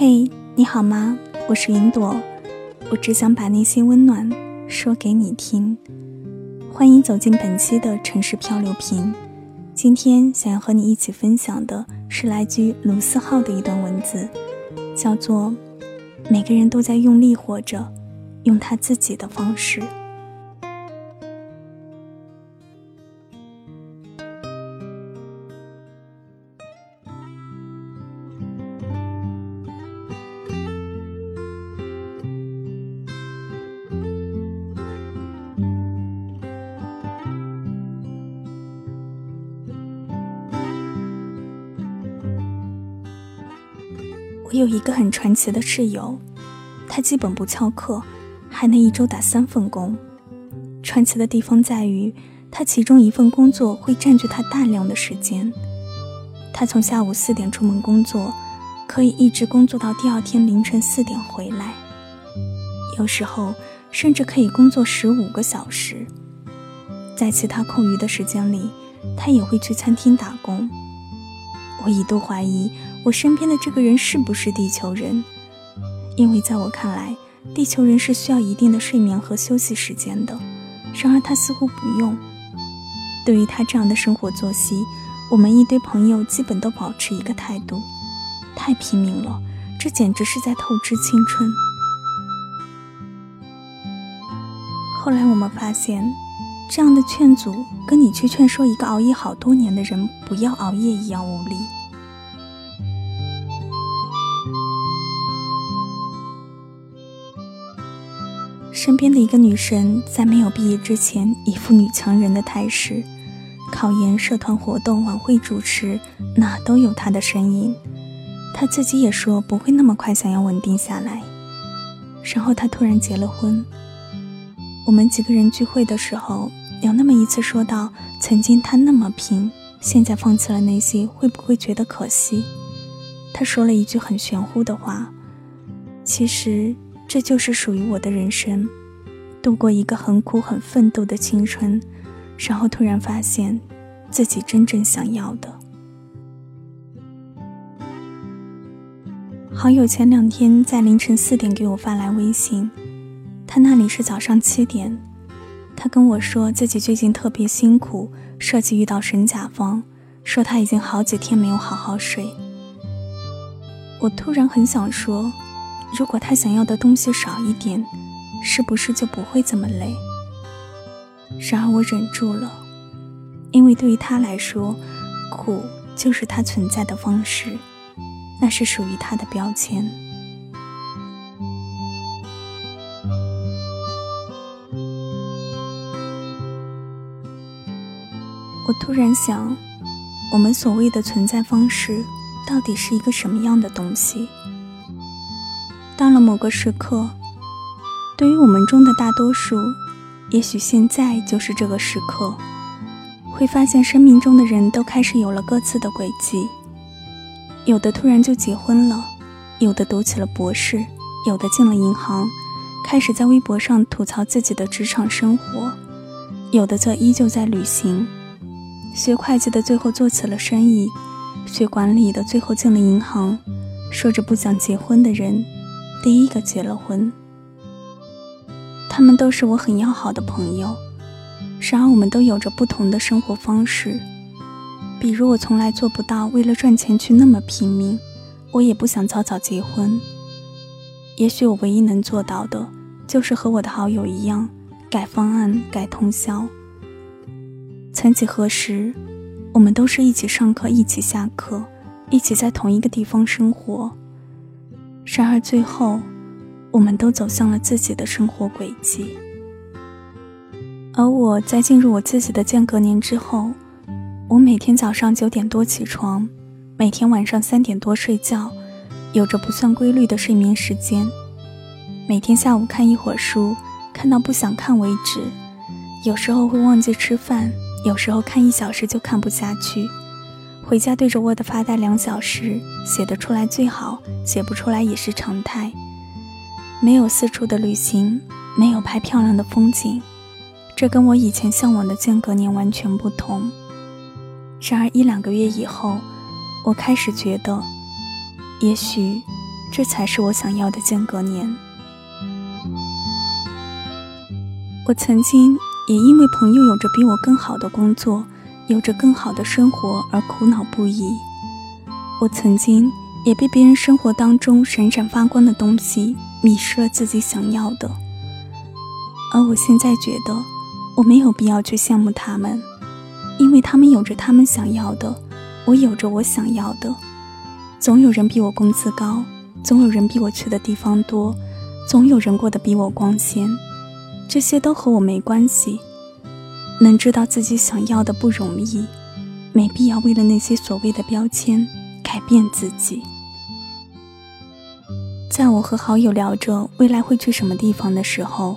嘿，你好吗？我是云朵，我只想把那些温暖说给你听。欢迎走进本期的城市漂流瓶。今天想要和你一起分享的是来自于卢思浩的一段文字，叫做《每个人都在用力活着，用他自己的方式》。有一个很传奇的室友，他基本不翘课，还能一周打三份工。传奇的地方在于，他其中一份工作会占据他大量的时间。他从下午四点出门工作，可以一直工作到第二天凌晨四点回来。有时候甚至可以工作十五个小时。在其他空余的时间里，他也会去餐厅打工。我一度怀疑。我身边的这个人是不是地球人？因为在我看来，地球人是需要一定的睡眠和休息时间的。然而他似乎不用。对于他这样的生活作息，我们一堆朋友基本都保持一个态度：太拼命了，这简直是在透支青春。后来我们发现，这样的劝阻跟你去劝说一个熬夜好多年的人不要熬夜一样无力。身边的一个女生，在没有毕业之前，一副女强人的态势，考研、社团活动、晚会主持，哪都有她的身影。她自己也说不会那么快想要稳定下来。然后她突然结了婚。我们几个人聚会的时候，有那么一次说到，曾经她那么拼，现在放弃了那些，会不会觉得可惜？她说了一句很玄乎的话，其实。这就是属于我的人生，度过一个很苦很奋斗的青春，然后突然发现自己真正想要的。好友前两天在凌晨四点给我发来微信，他那里是早上七点，他跟我说自己最近特别辛苦，设计遇到神甲方，说他已经好几天没有好好睡。我突然很想说。如果他想要的东西少一点，是不是就不会这么累？然而我忍住了，因为对于他来说，苦就是他存在的方式，那是属于他的标签。我突然想，我们所谓的存在方式，到底是一个什么样的东西？到了某个时刻，对于我们中的大多数，也许现在就是这个时刻，会发现生命中的人都开始有了各自的轨迹。有的突然就结婚了，有的读起了博士，有的进了银行，开始在微博上吐槽自己的职场生活，有的则依旧在旅行。学会计的最后做起了生意，学管理的最后进了银行。说着不想结婚的人。第一个结了婚，他们都是我很要好的朋友。然而，我们都有着不同的生活方式。比如，我从来做不到为了赚钱去那么拼命，我也不想早早结婚。也许我唯一能做到的，就是和我的好友一样，改方案、改通宵。曾几何时，我们都是一起上课、一起下课、一起在同一个地方生活。然而最后，我们都走向了自己的生活轨迹。而我在进入我自己的间隔年之后，我每天早上九点多起床，每天晚上三点多睡觉，有着不算规律的睡眠时间。每天下午看一会儿书，看到不想看为止。有时候会忘记吃饭，有时候看一小时就看不下去。回家对着 Word 发呆两小时，写得出来最好，写不出来也是常态。没有四处的旅行，没有拍漂亮的风景，这跟我以前向往的间隔年完全不同。然而一两个月以后，我开始觉得，也许这才是我想要的间隔年。我曾经也因为朋友有着比我更好的工作，有着更好的生活而苦恼不已。我曾经也被别人生活当中闪闪发光的东西迷失了自己想要的。而我现在觉得，我没有必要去羡慕他们，因为他们有着他们想要的，我有着我想要的。总有人比我工资高，总有人比我去的地方多，总有人过得比我光鲜，这些都和我没关系。能知道自己想要的不容易，没必要为了那些所谓的标签改变自己。在我和好友聊着未来会去什么地方的时候。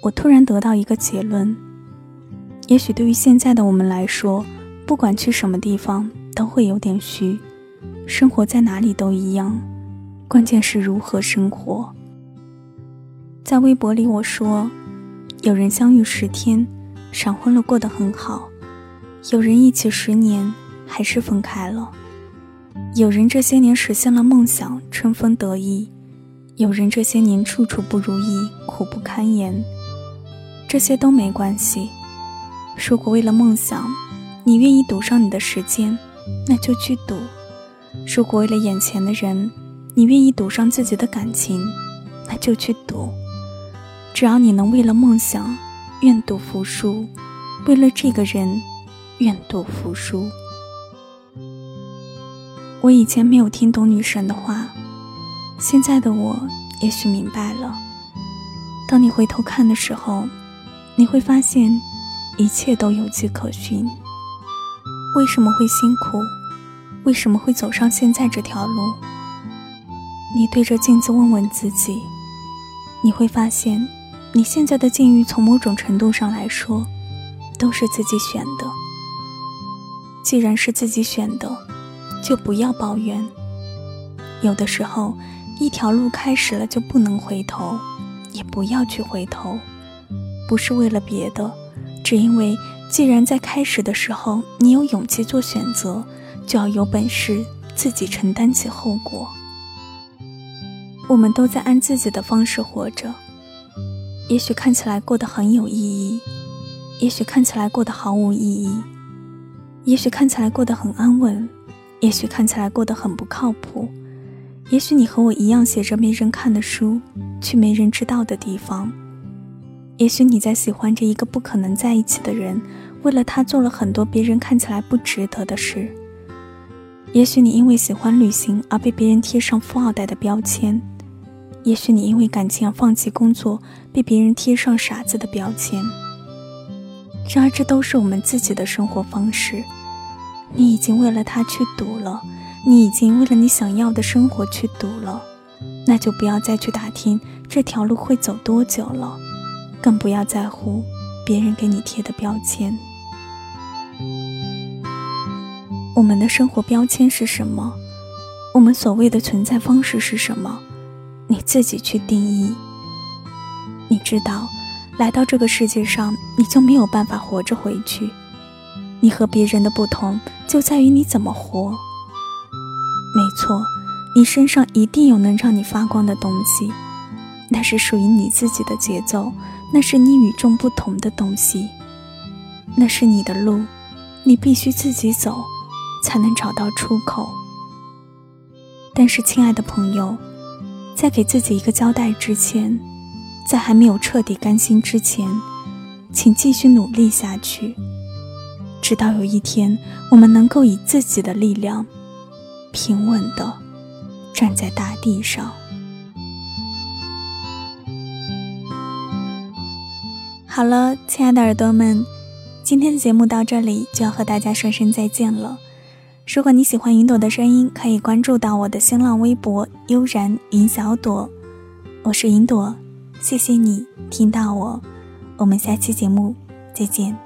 我突然得到一个结论：也许对于现在的我们来说，不管去什么地方都会有点虚，生活在哪里都一样，关键是如何生活。在微博里我说，有人相遇十天，闪婚了过得很好；有人一起十年，还是分开了；有人这些年实现了梦想，春风得意；有人这些年处处不如意，苦不堪言。这些都没关系。如果为了梦想，你愿意赌上你的时间，那就去赌；如果为了眼前的人，你愿意赌上自己的感情，那就去赌。只要你能为了梦想愿赌服输，为了这个人愿赌服输。我以前没有听懂女神的话，现在的我也许明白了。当你回头看的时候。你会发现，一切都有迹可循。为什么会辛苦？为什么会走上现在这条路？你对着镜子问问自己，你会发现，你现在的境遇从某种程度上来说，都是自己选的。既然是自己选的，就不要抱怨。有的时候，一条路开始了就不能回头，也不要去回头。不是为了别的，只因为既然在开始的时候你有勇气做选择，就要有本事自己承担起后果。我们都在按自己的方式活着，也许看起来过得很有意义，也许看起来过得毫无意义，也许看起来过得很安稳，也许看起来过得很不靠谱。也许你和我一样，写着没人看的书，去没人知道的地方。也许你在喜欢着一个不可能在一起的人，为了他做了很多别人看起来不值得的事。也许你因为喜欢旅行而被别人贴上富二代的标签，也许你因为感情而放弃工作，被别人贴上傻子的标签。然而，这都是我们自己的生活方式。你已经为了他去赌了，你已经为了你想要的生活去赌了，那就不要再去打听这条路会走多久了。更不要在乎别人给你贴的标签。我们的生活标签是什么？我们所谓的存在方式是什么？你自己去定义。你知道，来到这个世界上，你就没有办法活着回去。你和别人的不同就在于你怎么活。没错，你身上一定有能让你发光的东西，那是属于你自己的节奏。那是你与众不同的东西，那是你的路，你必须自己走，才能找到出口。但是，亲爱的朋友，在给自己一个交代之前，在还没有彻底甘心之前，请继续努力下去，直到有一天，我们能够以自己的力量，平稳的站在大地上。好了，亲爱的耳朵们，今天的节目到这里就要和大家说声再见了。如果你喜欢云朵的声音，可以关注到我的新浪微博“悠然云小朵”，我是云朵，谢谢你听到我，我们下期节目再见。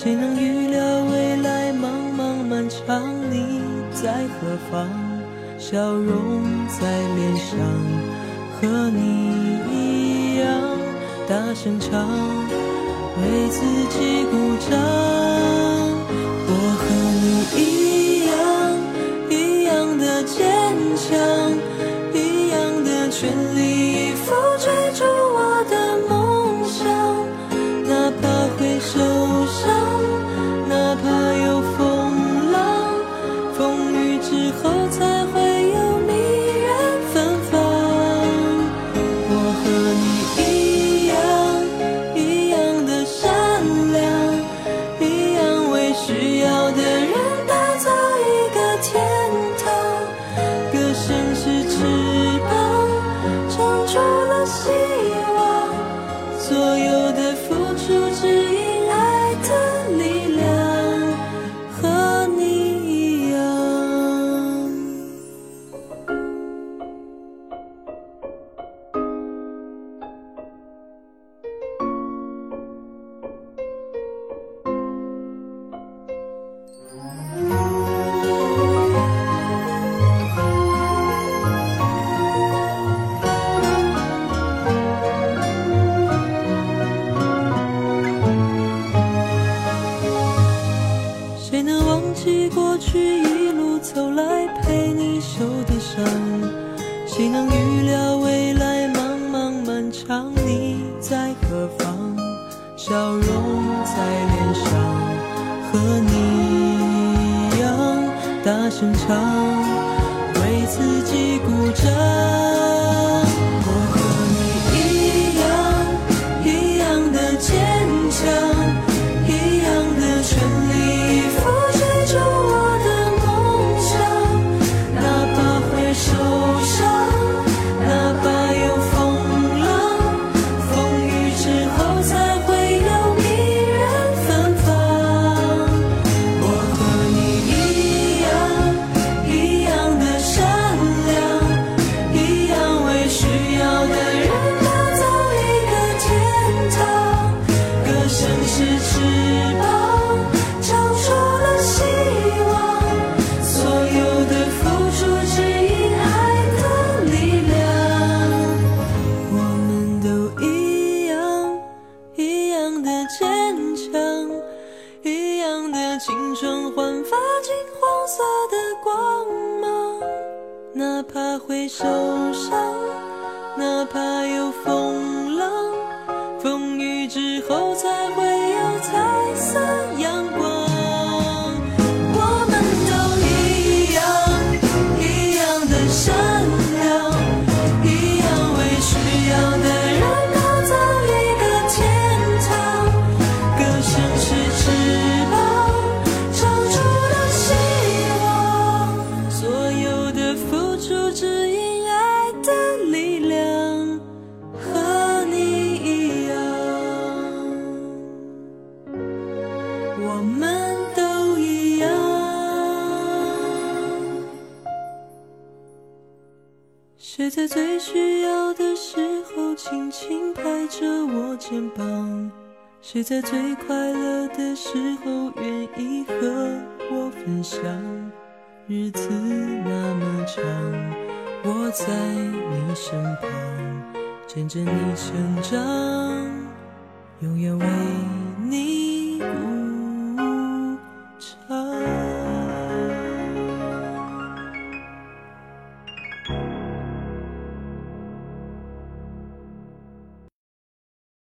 谁能预料未来茫茫漫长，你在何方？笑容在脸上，和你一样大声唱。为自己鼓掌，我和你一样，一样的坚强，一样的全力以赴翅膀，长出了心。大声唱，为自己鼓掌。青春焕发金黄色的光芒哪怕会受伤。在最快乐的时候愿意和我分享？日子那么长，我在你身旁，见证你成长，永远为你。